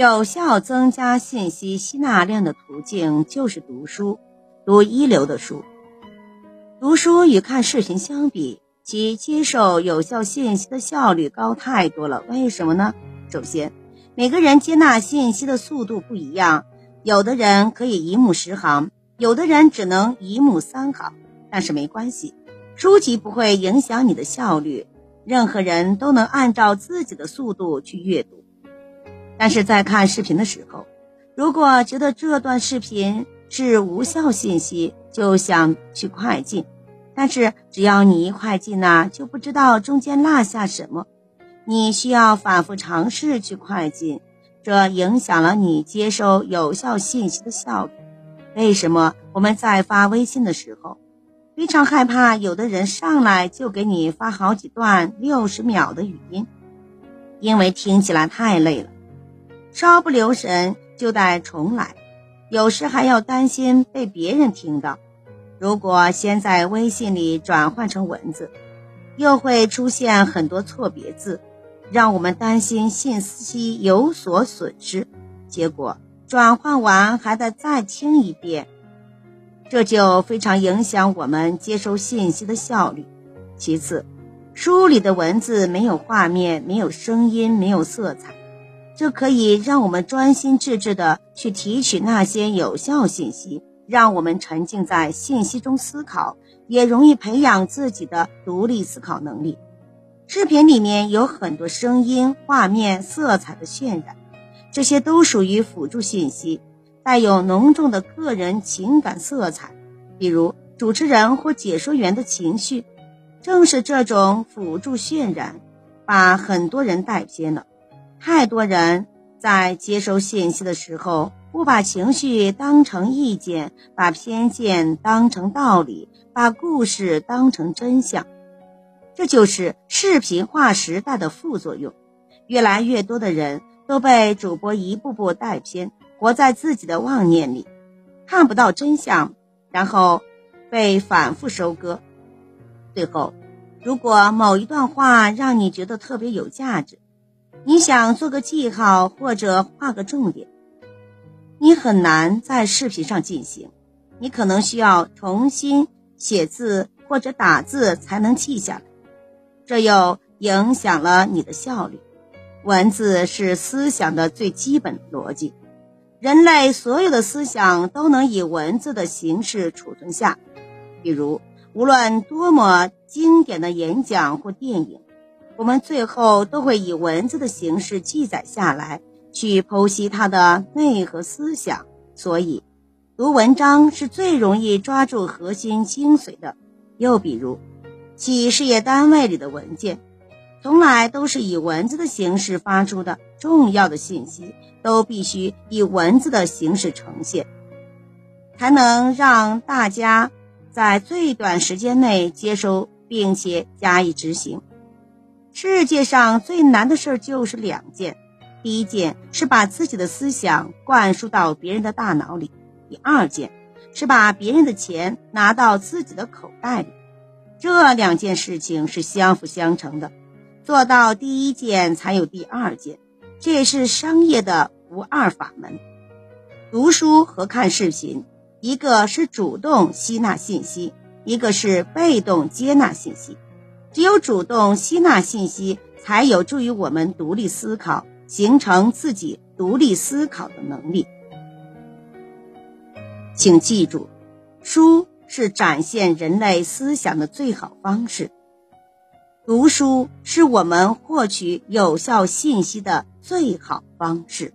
有效增加信息吸纳量的途径就是读书，读一流的书。读书与看视频相比，其接受有效信息的效率高太多了。为什么呢？首先，每个人接纳信息的速度不一样，有的人可以一目十行，有的人只能一目三行。但是没关系，书籍不会影响你的效率，任何人都能按照自己的速度去阅读。但是在看视频的时候，如果觉得这段视频是无效信息，就想去快进。但是只要你一快进呢，就不知道中间落下什么。你需要反复尝试去快进，这影响了你接收有效信息的效率。为什么我们在发微信的时候，非常害怕有的人上来就给你发好几段六十秒的语音？因为听起来太累了。稍不留神就得重来，有时还要担心被别人听到。如果先在微信里转换成文字，又会出现很多错别字，让我们担心信息有所损失。结果转换完还得再听一遍，这就非常影响我们接收信息的效率。其次，书里的文字没有画面，没有声音，没有色彩。这可以让我们专心致志地去提取那些有效信息，让我们沉浸在信息中思考，也容易培养自己的独立思考能力。视频里面有很多声音、画面、色彩的渲染，这些都属于辅助信息，带有浓重的个人情感色彩，比如主持人或解说员的情绪。正是这种辅助渲染，把很多人带偏了。太多人在接收信息的时候，不把情绪当成意见，把偏见当成道理，把故事当成真相。这就是视频化时代的副作用。越来越多的人都被主播一步步带偏，活在自己的妄念里，看不到真相，然后被反复收割。最后，如果某一段话让你觉得特别有价值，你想做个记号或者画个重点，你很难在视频上进行，你可能需要重新写字或者打字才能记下来，这又影响了你的效率。文字是思想的最基本逻辑，人类所有的思想都能以文字的形式储存下，比如无论多么经典的演讲或电影。我们最后都会以文字的形式记载下来，去剖析它的内核思想。所以，读文章是最容易抓住核心精髓的。又比如，企事业单位里的文件，从来都是以文字的形式发出的，重要的信息都必须以文字的形式呈现，才能让大家在最短时间内接收并且加以执行。世界上最难的事儿就是两件，第一件是把自己的思想灌输到别人的大脑里，第二件是把别人的钱拿到自己的口袋里。这两件事情是相辅相成的，做到第一件才有第二件，这也是商业的不二法门。读书和看视频，一个是主动吸纳信息，一个是被动接纳信息。只有主动吸纳信息，才有助于我们独立思考，形成自己独立思考的能力。请记住，书是展现人类思想的最好方式，读书是我们获取有效信息的最好方式。